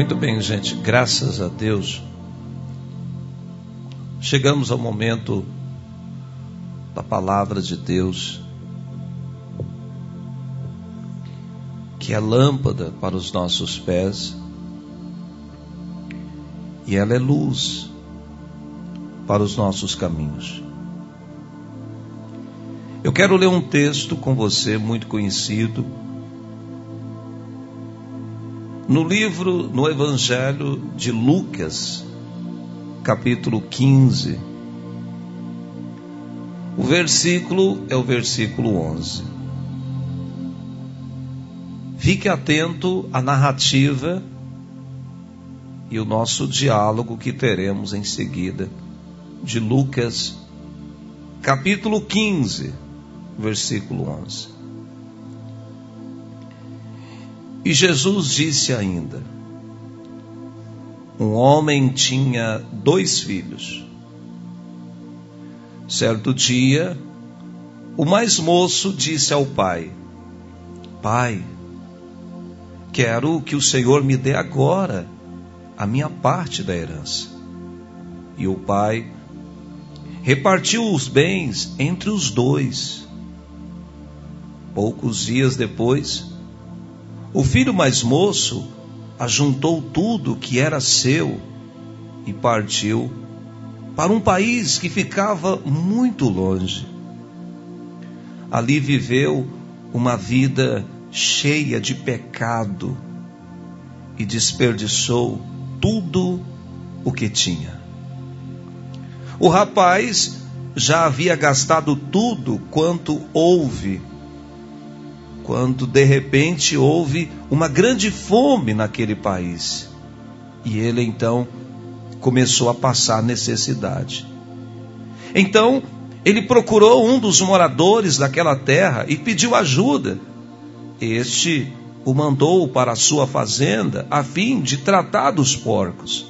Muito bem, gente, graças a Deus. Chegamos ao momento da palavra de Deus, que é lâmpada para os nossos pés e ela é luz para os nossos caminhos. Eu quero ler um texto com você muito conhecido no livro, no Evangelho de Lucas, capítulo 15, o versículo é o versículo 11. Fique atento à narrativa e o nosso diálogo que teremos em seguida de Lucas, capítulo 15, versículo 11. E Jesus disse ainda: Um homem tinha dois filhos. Certo dia, o mais moço disse ao pai: Pai, quero que o Senhor me dê agora a minha parte da herança. E o pai repartiu os bens entre os dois. Poucos dias depois, o filho mais moço ajuntou tudo que era seu e partiu para um país que ficava muito longe. Ali viveu uma vida cheia de pecado e desperdiçou tudo o que tinha. O rapaz já havia gastado tudo quanto houve quando de repente houve uma grande fome naquele país. E ele então começou a passar necessidade. Então, ele procurou um dos moradores daquela terra e pediu ajuda. Este o mandou para a sua fazenda a fim de tratar dos porcos.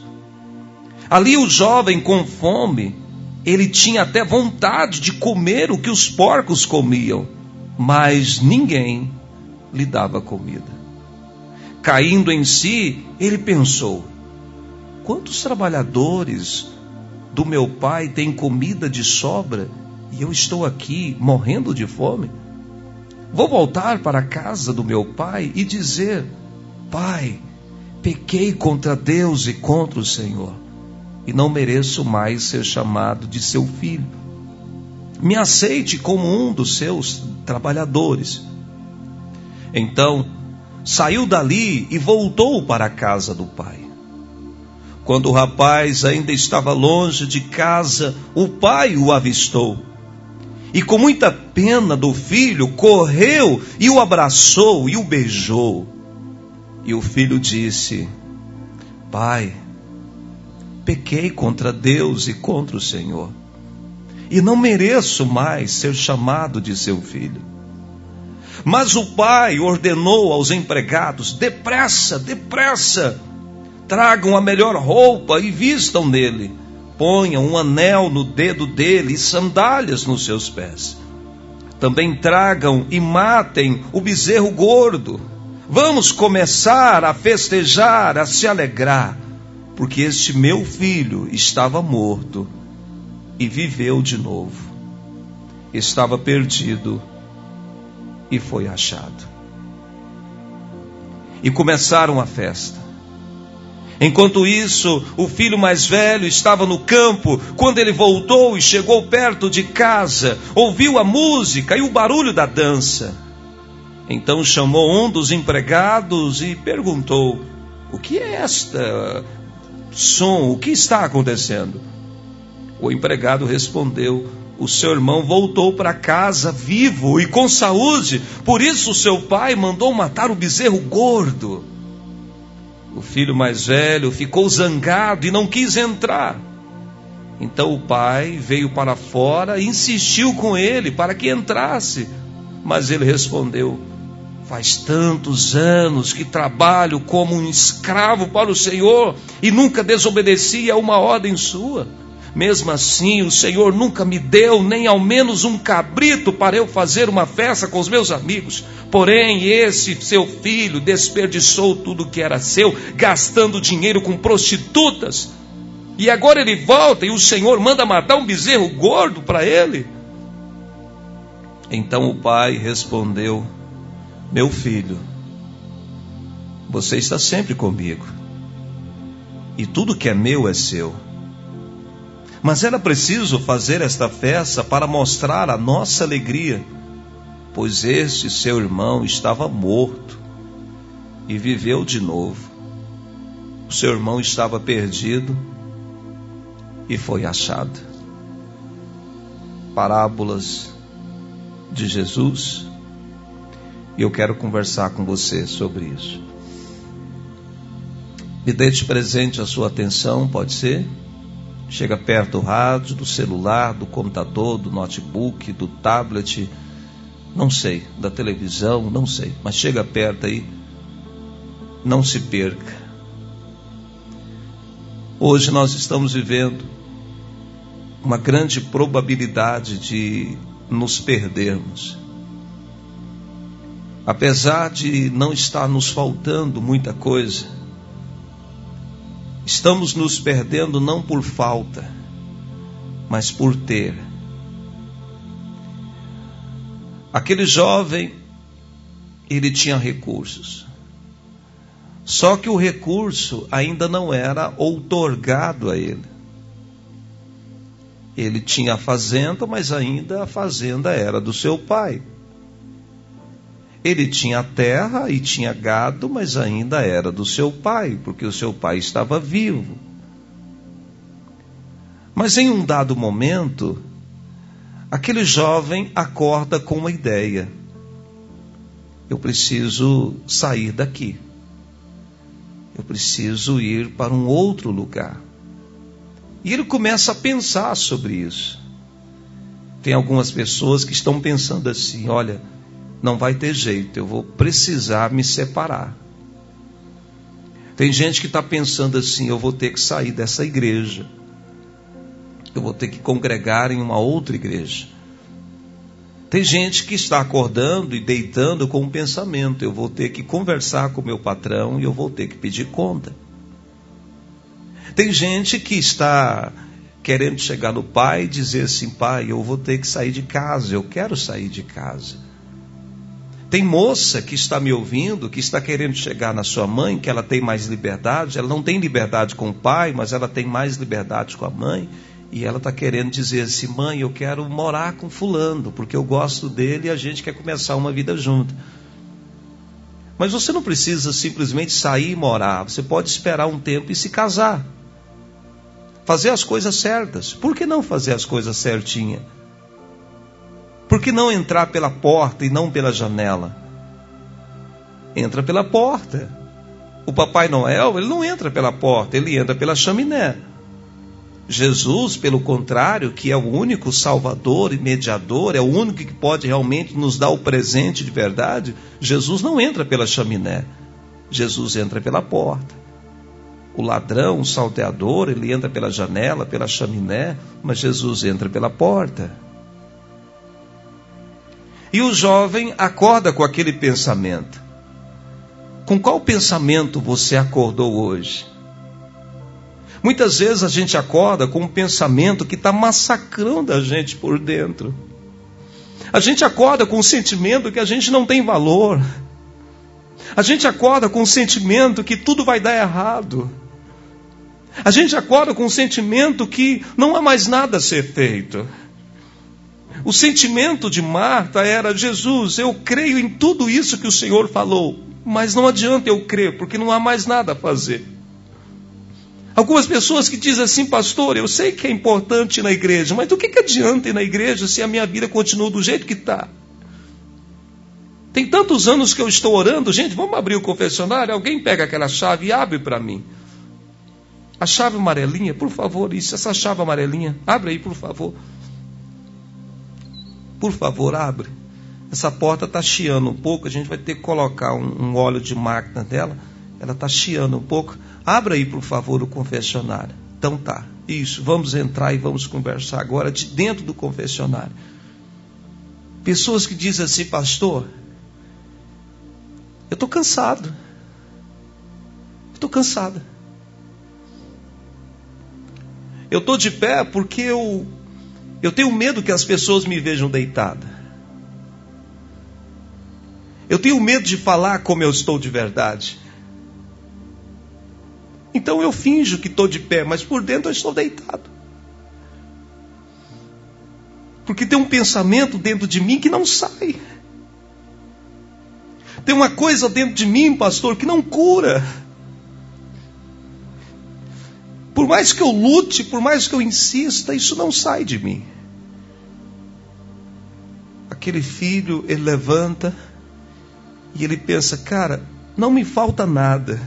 Ali o jovem com fome, ele tinha até vontade de comer o que os porcos comiam mas ninguém lhe dava comida. Caindo em si, ele pensou: quantos trabalhadores do meu pai têm comida de sobra e eu estou aqui morrendo de fome? Vou voltar para a casa do meu pai e dizer: Pai, pequei contra Deus e contra o Senhor, e não mereço mais ser chamado de seu filho me aceite como um dos seus trabalhadores. Então saiu dali e voltou para a casa do pai. Quando o rapaz ainda estava longe de casa, o pai o avistou. E com muita pena do filho, correu e o abraçou e o beijou. E o filho disse: Pai, pequei contra Deus e contra o Senhor e não mereço mais ser chamado de seu filho. Mas o pai ordenou aos empregados: depressa, depressa, tragam a melhor roupa e vistam nele, ponham um anel no dedo dele e sandálias nos seus pés. Também tragam e matem o bezerro gordo. Vamos começar a festejar, a se alegrar, porque este meu filho estava morto e viveu de novo. Estava perdido e foi achado. E começaram a festa. Enquanto isso, o filho mais velho estava no campo. Quando ele voltou e chegou perto de casa, ouviu a música e o barulho da dança. Então chamou um dos empregados e perguntou: O que é esta som? O que está acontecendo? O empregado respondeu: O seu irmão voltou para casa vivo e com saúde, por isso seu pai mandou matar o bezerro gordo. O filho mais velho ficou zangado e não quis entrar. Então o pai veio para fora e insistiu com ele para que entrasse. Mas ele respondeu: Faz tantos anos que trabalho como um escravo para o Senhor e nunca desobedeci a uma ordem sua. Mesmo assim, o Senhor nunca me deu nem ao menos um cabrito para eu fazer uma festa com os meus amigos. Porém, esse seu filho desperdiçou tudo que era seu, gastando dinheiro com prostitutas. E agora ele volta e o Senhor manda matar um bezerro gordo para ele. Então o pai respondeu: Meu filho, você está sempre comigo, e tudo que é meu é seu. Mas era preciso fazer esta festa para mostrar a nossa alegria, pois este seu irmão estava morto e viveu de novo. O seu irmão estava perdido e foi achado. Parábolas de Jesus. E eu quero conversar com você sobre isso. Me dê de presente a sua atenção, pode ser? Chega perto do rádio, do celular, do computador, do notebook, do tablet, não sei, da televisão, não sei, mas chega perto aí, não se perca. Hoje nós estamos vivendo uma grande probabilidade de nos perdermos. Apesar de não estar nos faltando muita coisa, estamos nos perdendo não por falta, mas por ter. Aquele jovem, ele tinha recursos. Só que o recurso ainda não era outorgado a ele. Ele tinha a fazenda, mas ainda a fazenda era do seu pai. Ele tinha terra e tinha gado, mas ainda era do seu pai, porque o seu pai estava vivo. Mas em um dado momento, aquele jovem acorda com uma ideia: eu preciso sair daqui, eu preciso ir para um outro lugar. E ele começa a pensar sobre isso. Tem algumas pessoas que estão pensando assim: olha, não vai ter jeito, eu vou precisar me separar. Tem gente que está pensando assim: eu vou ter que sair dessa igreja, eu vou ter que congregar em uma outra igreja. Tem gente que está acordando e deitando com um pensamento: eu vou ter que conversar com meu patrão e eu vou ter que pedir conta. Tem gente que está querendo chegar no pai e dizer assim: pai, eu vou ter que sair de casa, eu quero sair de casa. Tem moça que está me ouvindo, que está querendo chegar na sua mãe, que ela tem mais liberdade, ela não tem liberdade com o pai, mas ela tem mais liberdade com a mãe, e ela está querendo dizer assim: mãe, eu quero morar com Fulano, porque eu gosto dele e a gente quer começar uma vida junto. Mas você não precisa simplesmente sair e morar, você pode esperar um tempo e se casar fazer as coisas certas. Por que não fazer as coisas certinha? Por que não entrar pela porta e não pela janela? Entra pela porta. O Papai Noel, ele não entra pela porta, ele entra pela chaminé. Jesus, pelo contrário, que é o único salvador e mediador, é o único que pode realmente nos dar o presente de verdade, Jesus não entra pela chaminé. Jesus entra pela porta. O ladrão, o salteador, ele entra pela janela, pela chaminé, mas Jesus entra pela porta. E o jovem acorda com aquele pensamento. Com qual pensamento você acordou hoje? Muitas vezes a gente acorda com um pensamento que está massacrando a gente por dentro. A gente acorda com um sentimento que a gente não tem valor. A gente acorda com o sentimento que tudo vai dar errado. A gente acorda com o sentimento que não há mais nada a ser feito. O sentimento de Marta era: Jesus, eu creio em tudo isso que o Senhor falou, mas não adianta eu crer, porque não há mais nada a fazer. Algumas pessoas que dizem assim, pastor, eu sei que é importante ir na igreja, mas do que, que adianta ir na igreja se a minha vida continua do jeito que está? Tem tantos anos que eu estou orando, gente, vamos abrir o confessionário? Alguém pega aquela chave e abre para mim. A chave amarelinha, por favor, isso, essa chave amarelinha, abre aí, por favor. Por favor, abre. Essa porta está chiando um pouco, a gente vai ter que colocar um, um óleo de máquina dela. Ela está chiando um pouco. Abra aí, por favor, o confessionário. Então tá. Isso, vamos entrar e vamos conversar agora de dentro do confessionário. Pessoas que dizem assim, pastor, eu estou cansado. Estou cansada. Eu estou de pé porque eu, eu tenho medo que as pessoas me vejam deitada. Eu tenho medo de falar como eu estou de verdade. Então eu finjo que estou de pé, mas por dentro eu estou deitado. Porque tem um pensamento dentro de mim que não sai. Tem uma coisa dentro de mim, pastor, que não cura. Por mais que eu lute, por mais que eu insista, isso não sai de mim. Aquele filho, ele levanta e ele pensa: cara, não me falta nada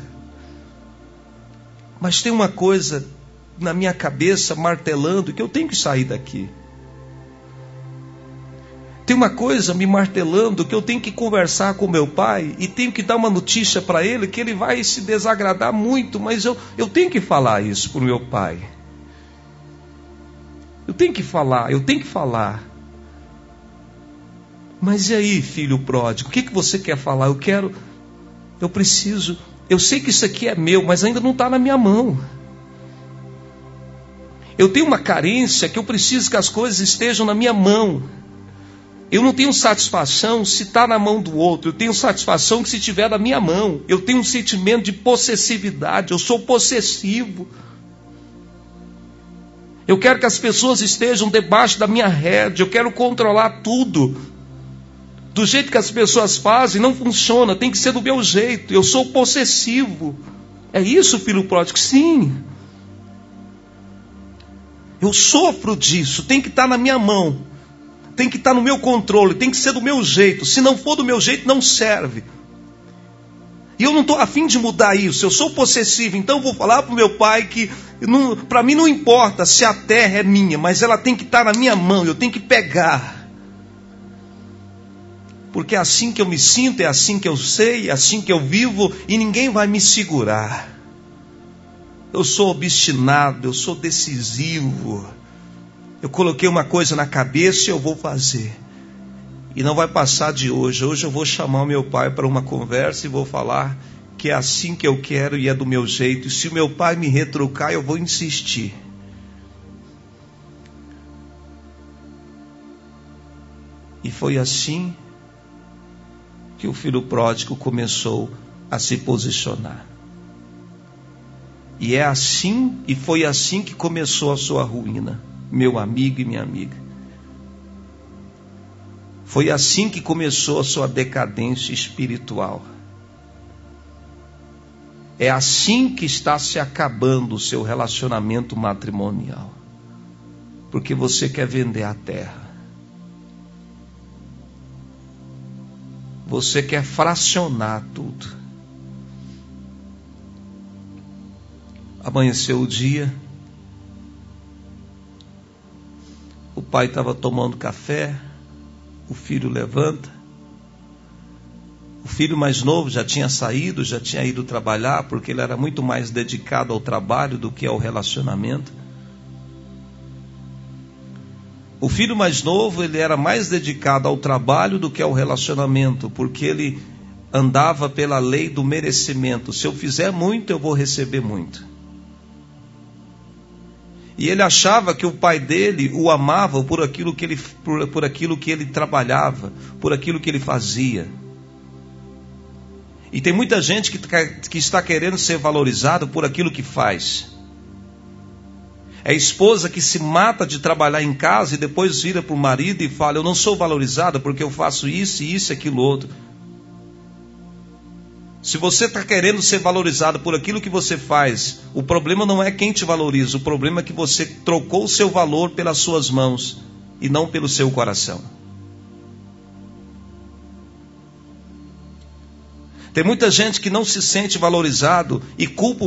mas tem uma coisa na minha cabeça martelando que eu tenho que sair daqui. Tem uma coisa me martelando que eu tenho que conversar com meu pai e tenho que dar uma notícia para ele que ele vai se desagradar muito, mas eu, eu tenho que falar isso para o meu pai. Eu tenho que falar, eu tenho que falar. Mas e aí, filho pródigo, o que, que você quer falar? Eu quero, eu preciso eu sei que isso aqui é meu, mas ainda não está na minha mão. Eu tenho uma carência que eu preciso que as coisas estejam na minha mão. Eu não tenho satisfação se está na mão do outro. Eu tenho satisfação que se estiver na minha mão. Eu tenho um sentimento de possessividade. Eu sou possessivo. Eu quero que as pessoas estejam debaixo da minha rede. Eu quero controlar tudo do jeito que as pessoas fazem, não funciona, tem que ser do meu jeito. Eu sou possessivo. É isso, filho pródigo? Sim. Eu sofro disso, tem que estar na minha mão, tem que estar no meu controle, tem que ser do meu jeito. Se não for do meu jeito, não serve. E eu não estou afim de mudar isso, eu sou possessivo, então vou falar para o meu pai que para mim não importa se a terra é minha, mas ela tem que estar na minha mão, eu tenho que pegar porque é assim que eu me sinto, é assim que eu sei, é assim que eu vivo e ninguém vai me segurar. Eu sou obstinado, eu sou decisivo. Eu coloquei uma coisa na cabeça e eu vou fazer. E não vai passar de hoje. Hoje eu vou chamar o meu pai para uma conversa e vou falar que é assim que eu quero e é do meu jeito. E se o meu pai me retrucar, eu vou insistir. E foi assim que o filho pródigo começou a se posicionar. E é assim, e foi assim que começou a sua ruína, meu amigo e minha amiga. Foi assim que começou a sua decadência espiritual. É assim que está se acabando o seu relacionamento matrimonial. Porque você quer vender a terra. Você quer fracionar tudo. Amanheceu o dia. O pai estava tomando café. O filho levanta. O filho mais novo já tinha saído, já tinha ido trabalhar, porque ele era muito mais dedicado ao trabalho do que ao relacionamento. O filho mais novo, ele era mais dedicado ao trabalho do que ao relacionamento, porque ele andava pela lei do merecimento. Se eu fizer muito, eu vou receber muito. E ele achava que o pai dele o amava por aquilo que ele, por, por aquilo que ele trabalhava, por aquilo que ele fazia. E tem muita gente que, que está querendo ser valorizado por aquilo que faz. É esposa que se mata de trabalhar em casa e depois vira para o marido e fala: Eu não sou valorizada porque eu faço isso, isso e aquilo outro. Se você está querendo ser valorizado por aquilo que você faz, o problema não é quem te valoriza, o problema é que você trocou o seu valor pelas suas mãos e não pelo seu coração. Tem muita gente que não se sente valorizado e culpa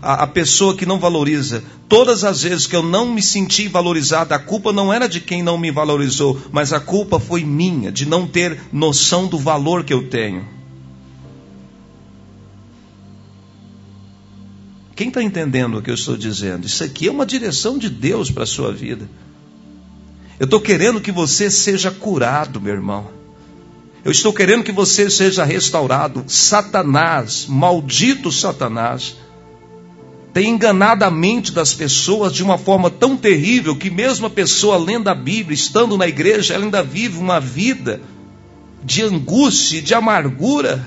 a, pessoa que não valoriza. Todas as vezes que eu não me senti valorizado, a culpa não era de quem não me valorizou, mas a culpa foi minha, de não ter noção do valor que eu tenho. Quem está entendendo o que eu estou dizendo? Isso aqui é uma direção de Deus para a sua vida. Eu estou querendo que você seja curado, meu irmão. Eu estou querendo que você seja restaurado. Satanás, maldito Satanás, tem enganado a mente das pessoas de uma forma tão terrível que, mesmo a pessoa lendo a Bíblia, estando na igreja, ela ainda vive uma vida de angústia, de amargura.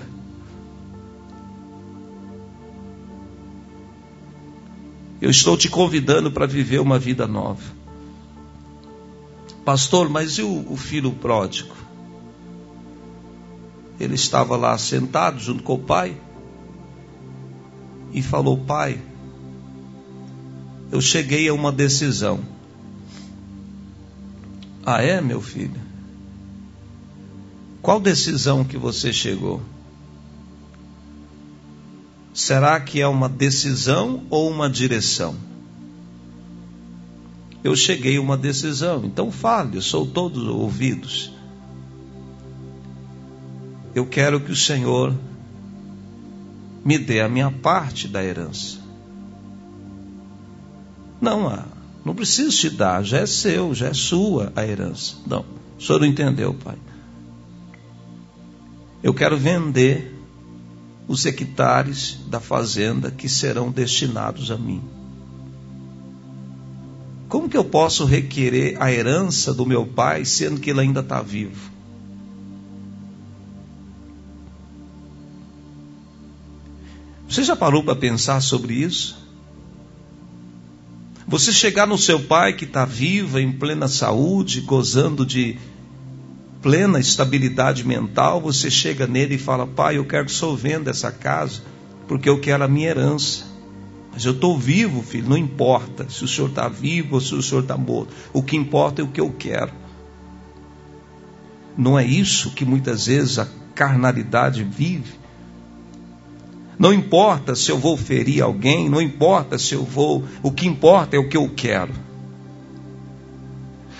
Eu estou te convidando para viver uma vida nova. Pastor, mas e o, o filho pródigo? Ele estava lá sentado junto com o pai e falou: Pai, eu cheguei a uma decisão. Ah, é, meu filho? Qual decisão que você chegou? Será que é uma decisão ou uma direção? Eu cheguei a uma decisão, então fale, sou todos ouvidos. Eu quero que o Senhor me dê a minha parte da herança. Não, ah, não preciso te dar, já é seu, já é sua a herança. Não, o senhor não entendeu, pai. Eu quero vender os hectares da fazenda que serão destinados a mim. Como que eu posso requerer a herança do meu pai sendo que ele ainda está vivo? Você já parou para pensar sobre isso? Você chegar no seu pai que está vivo, em plena saúde, gozando de plena estabilidade mental, você chega nele e fala: Pai, eu quero que senhor venda essa casa, porque eu quero a minha herança. Mas eu estou vivo, filho, não importa se o senhor está vivo ou se o senhor está morto. O que importa é o que eu quero. Não é isso que muitas vezes a carnalidade vive. Não importa se eu vou ferir alguém, não importa se eu vou. O que importa é o que eu quero.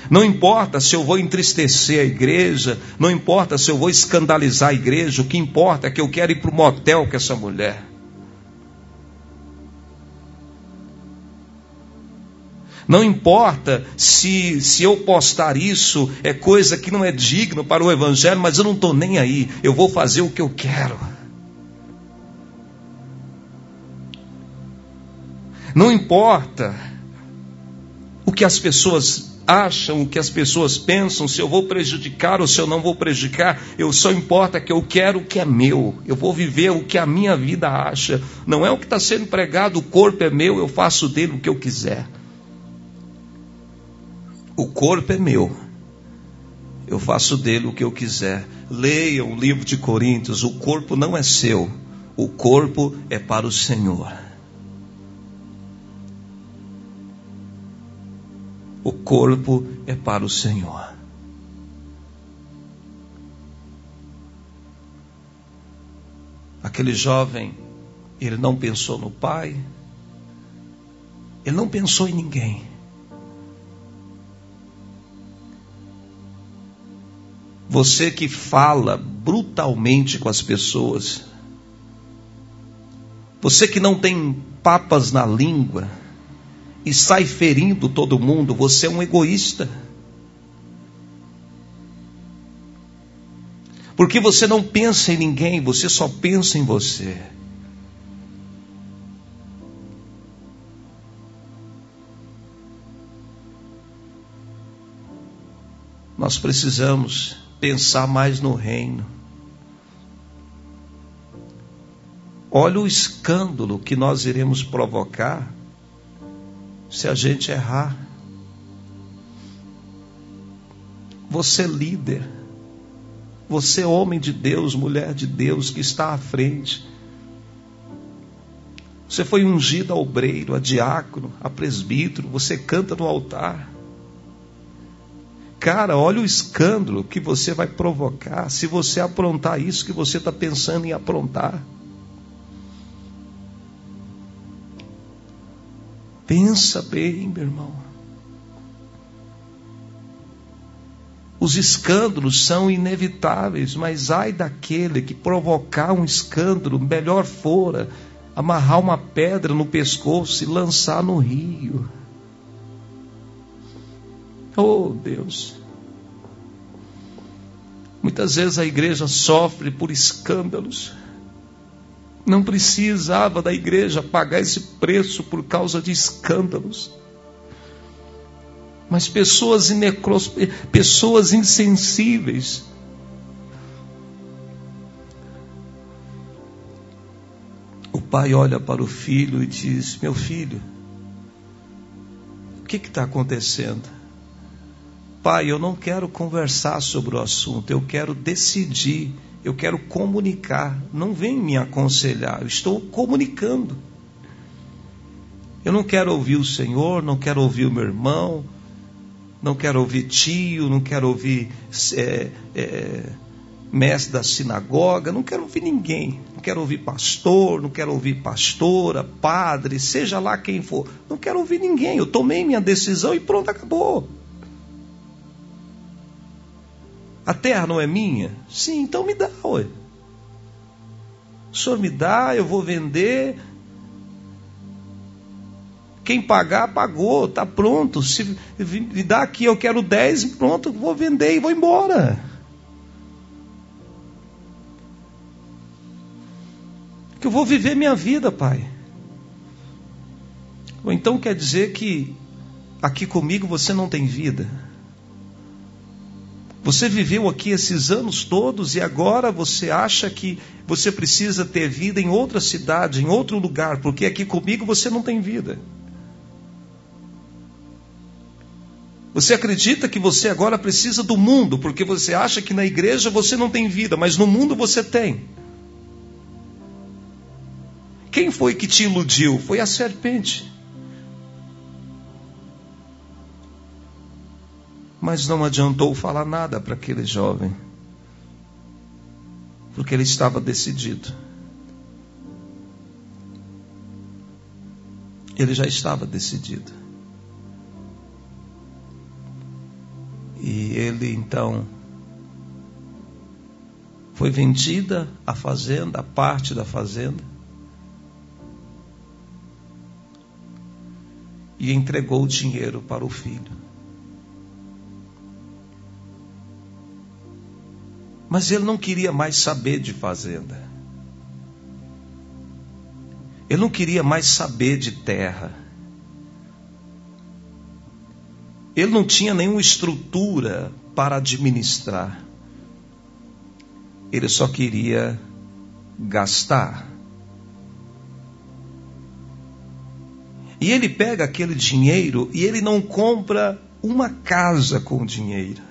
Não importa se eu vou entristecer a igreja, não importa se eu vou escandalizar a igreja, o que importa é que eu quero ir para o motel com essa mulher. Não importa se, se eu postar isso, é coisa que não é digno para o Evangelho, mas eu não estou nem aí, eu vou fazer o que eu quero. Não importa o que as pessoas acham, o que as pessoas pensam, se eu vou prejudicar ou se eu não vou prejudicar, eu só importa que eu quero o que é meu, eu vou viver o que a minha vida acha, não é o que está sendo pregado, o corpo é meu, eu faço dele o que eu quiser. O corpo é meu, eu faço dele o que eu quiser. Leiam o livro de Coríntios, o corpo não é seu, o corpo é para o Senhor. O corpo é para o Senhor. Aquele jovem, ele não pensou no pai, ele não pensou em ninguém. Você que fala brutalmente com as pessoas, você que não tem papas na língua, e sai ferindo todo mundo, você é um egoísta. Porque você não pensa em ninguém, você só pensa em você. Nós precisamos pensar mais no reino. Olha o escândalo que nós iremos provocar se a gente errar. Você líder, você homem de Deus, mulher de Deus que está à frente. Você foi ungido a obreiro, a diácono, a presbítero, você canta no altar. Cara, olha o escândalo que você vai provocar se você aprontar isso que você está pensando em aprontar. Pensa bem, meu irmão. Os escândalos são inevitáveis, mas ai daquele que provocar um escândalo, melhor fora amarrar uma pedra no pescoço e lançar no rio. Oh Deus. Muitas vezes a igreja sofre por escândalos. Não precisava da igreja pagar esse preço por causa de escândalos. Mas pessoas, inecros, pessoas insensíveis. O pai olha para o filho e diz: Meu filho, o que está acontecendo? Pai, eu não quero conversar sobre o assunto, eu quero decidir, eu quero comunicar. Não vem me aconselhar, eu estou comunicando. Eu não quero ouvir o Senhor, não quero ouvir o meu irmão, não quero ouvir tio, não quero ouvir é, é, mestre da sinagoga, não quero ouvir ninguém, não quero ouvir pastor, não quero ouvir pastora, padre, seja lá quem for, não quero ouvir ninguém. Eu tomei minha decisão e pronto, acabou. A terra não é minha? Sim, então me dá, ué. O senhor me dá, eu vou vender. Quem pagar, pagou, está pronto. Se me dá aqui, eu quero 10, pronto, vou vender e vou embora. Que eu vou viver minha vida, pai. Ou então quer dizer que aqui comigo você não tem vida? Você viveu aqui esses anos todos e agora você acha que você precisa ter vida em outra cidade, em outro lugar, porque aqui comigo você não tem vida. Você acredita que você agora precisa do mundo, porque você acha que na igreja você não tem vida, mas no mundo você tem. Quem foi que te iludiu? Foi a serpente. Mas não adiantou falar nada para aquele jovem, porque ele estava decidido. Ele já estava decidido. E ele então foi vendida a fazenda, a parte da fazenda, e entregou o dinheiro para o filho. Mas ele não queria mais saber de fazenda. Ele não queria mais saber de terra. Ele não tinha nenhuma estrutura para administrar. Ele só queria gastar. E ele pega aquele dinheiro e ele não compra uma casa com o dinheiro.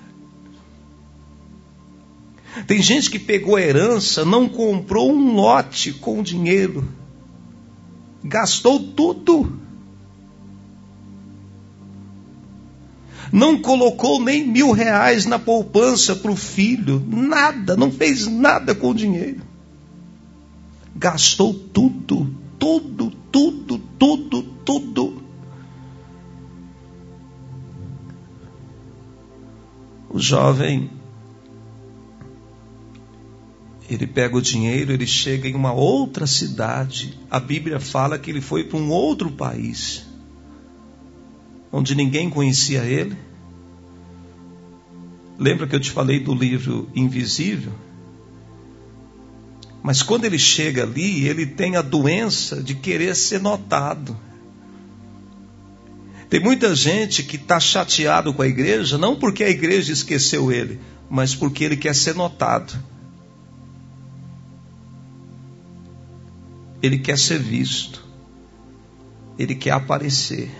Tem gente que pegou a herança, não comprou um lote com dinheiro, gastou tudo. Não colocou nem mil reais na poupança para o filho, nada, não fez nada com o dinheiro. Gastou tudo, tudo, tudo, tudo, tudo. O jovem ele pega o dinheiro, ele chega em uma outra cidade. A Bíblia fala que ele foi para um outro país, onde ninguém conhecia ele. Lembra que eu te falei do livro Invisível? Mas quando ele chega ali, ele tem a doença de querer ser notado. Tem muita gente que está chateado com a igreja, não porque a igreja esqueceu ele, mas porque ele quer ser notado. Ele quer ser visto. Ele quer aparecer.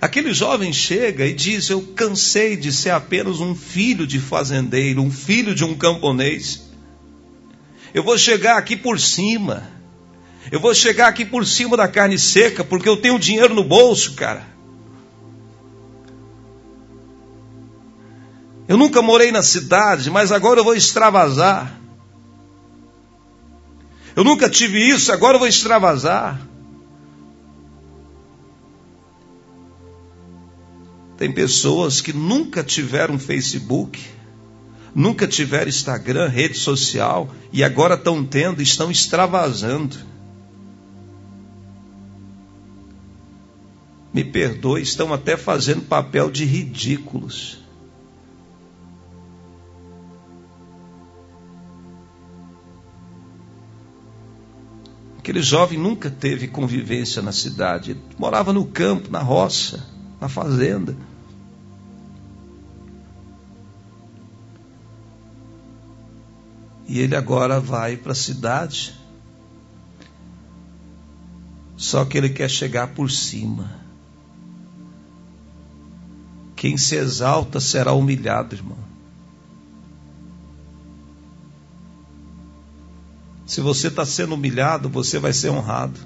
Aquele jovem chega e diz: Eu cansei de ser apenas um filho de fazendeiro, um filho de um camponês. Eu vou chegar aqui por cima. Eu vou chegar aqui por cima da carne seca, porque eu tenho dinheiro no bolso, cara. Eu nunca morei na cidade, mas agora eu vou extravasar. Eu nunca tive isso, agora eu vou extravasar. Tem pessoas que nunca tiveram Facebook, nunca tiveram Instagram, rede social, e agora estão tendo, estão extravasando. Me perdoe, estão até fazendo papel de ridículos. Aquele jovem nunca teve convivência na cidade, morava no campo, na roça, na fazenda. E ele agora vai para a cidade. Só que ele quer chegar por cima. Quem se exalta será humilhado, irmão. Se você está sendo humilhado, você vai ser honrado.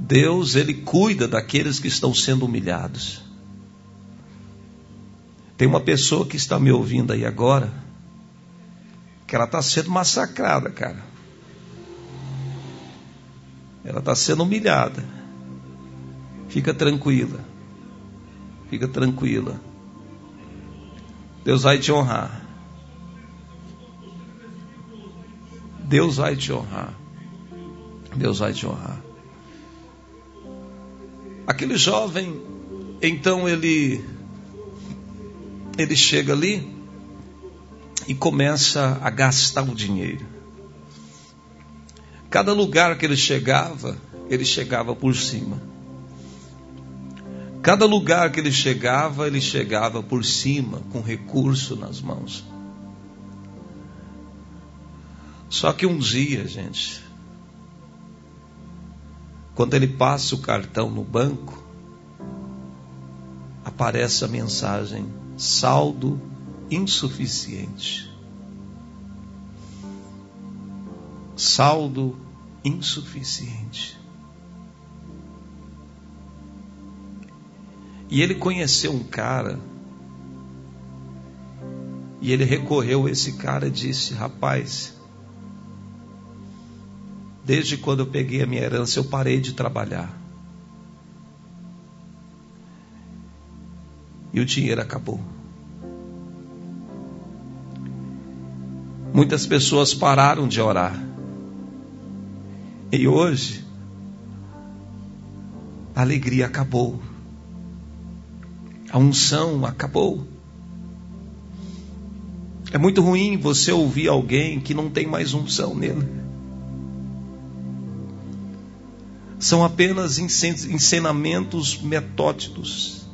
Deus, Ele cuida daqueles que estão sendo humilhados. Tem uma pessoa que está me ouvindo aí agora, que ela está sendo massacrada, cara. Ela está sendo humilhada. Fica tranquila. Fica tranquila. Deus vai te honrar. Deus vai te honrar. Deus vai te honrar. Aquele jovem, então ele ele chega ali e começa a gastar o dinheiro. Cada lugar que ele chegava, ele chegava por cima. Cada lugar que ele chegava, ele chegava por cima, com recurso nas mãos. Só que um dia, gente, quando ele passa o cartão no banco, aparece a mensagem: saldo insuficiente. Saldo insuficiente. E ele conheceu um cara, e ele recorreu a esse cara e disse: Rapaz, Desde quando eu peguei a minha herança, eu parei de trabalhar. E o dinheiro acabou. Muitas pessoas pararam de orar. E hoje, a alegria acabou. A unção acabou. É muito ruim você ouvir alguém que não tem mais unção nele. São apenas ensinamentos metódicos.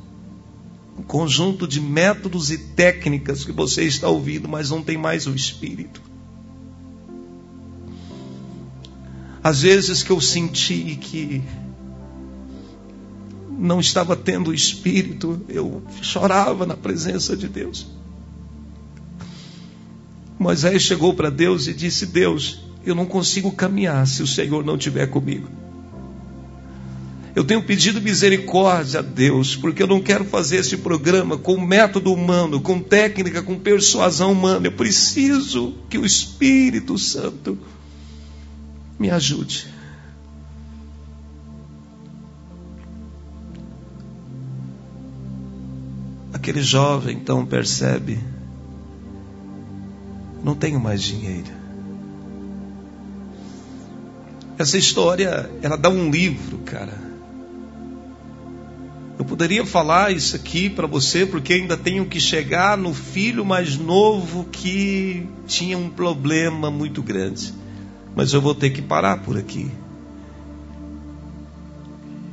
Um conjunto de métodos e técnicas que você está ouvindo, mas não tem mais o Espírito. Às vezes que eu senti que não estava tendo o Espírito, eu chorava na presença de Deus. Moisés chegou para Deus e disse: Deus, eu não consigo caminhar se o Senhor não estiver comigo. Eu tenho pedido misericórdia a Deus, porque eu não quero fazer esse programa com método humano, com técnica, com persuasão humana. Eu preciso que o Espírito Santo me ajude. Aquele jovem então percebe: não tenho mais dinheiro. Essa história, ela dá um livro, cara. Eu poderia falar isso aqui para você porque ainda tenho que chegar no filho mais novo que tinha um problema muito grande. Mas eu vou ter que parar por aqui.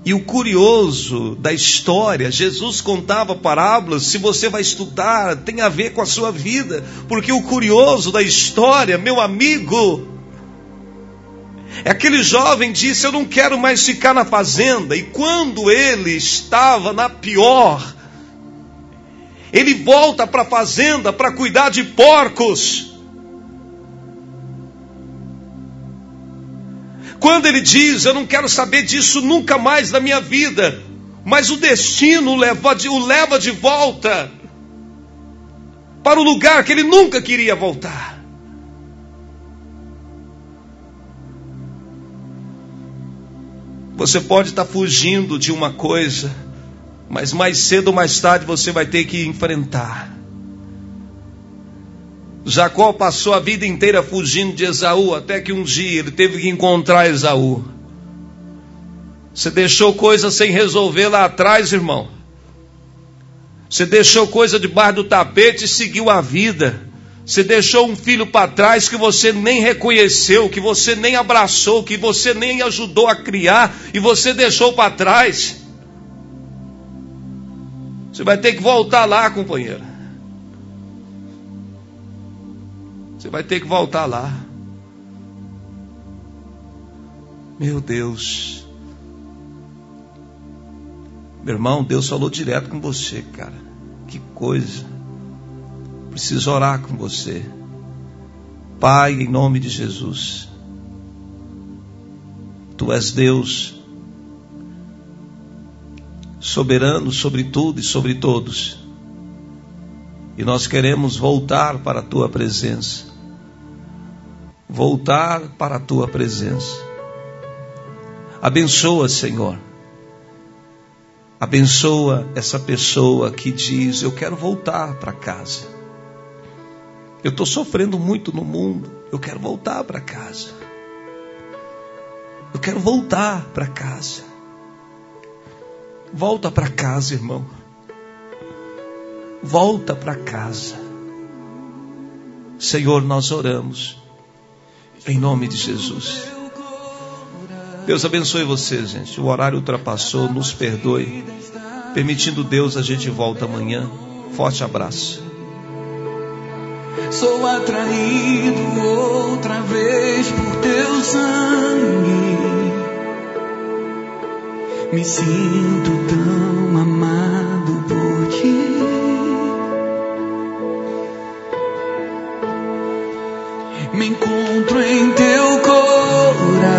E o curioso da história, Jesus contava parábolas, se você vai estudar, tem a ver com a sua vida, porque o curioso da história, meu amigo, aquele jovem disse: Eu não quero mais ficar na fazenda. E quando ele estava na pior, ele volta para a fazenda para cuidar de porcos. Quando ele diz: Eu não quero saber disso nunca mais na minha vida, mas o destino o leva de, volta para o lugar que ele nunca queria voltar. Você pode estar fugindo de uma coisa, Mas mais cedo ou mais tarde você vai ter que enfrentar. Jacó passou a vida inteira fugindo de Esaú, até que um dia ele teve que encontrar Esaú. Você deixou coisa sem resolver lá atrás, irmão. Você deixou coisa debaixo do tapete e seguiu a vida. Você deixou um filho para trás que você nem reconheceu, que você nem abraçou, que você nem ajudou a criar e você deixou para trás. Você vai ter que voltar lá, companheiro. Você vai ter que voltar lá. Meu Deus. Meu irmão, Deus falou direto com você, cara. Que coisa. Preciso orar com você. Pai, em nome de Jesus. Tu és Deus, soberano sobre tudo e sobre todos. E nós queremos voltar para a tua presença. Voltar para a tua presença. Abençoa, Senhor Abençoa essa pessoa que diz: Eu quero voltar para casa. Eu estou sofrendo muito no mundo. Eu quero voltar para casa. Eu quero voltar para casa. Volta para casa, irmão. Volta para casa. Senhor, nós oramos. Em nome de Jesus. Deus abençoe você, gente. O horário ultrapassou, nos perdoe. Permitindo Deus, a gente volta amanhã. Forte abraço. Sou atraído outra vez por teu sangue. Me sinto tão amado por ti. Me encontro em teu coração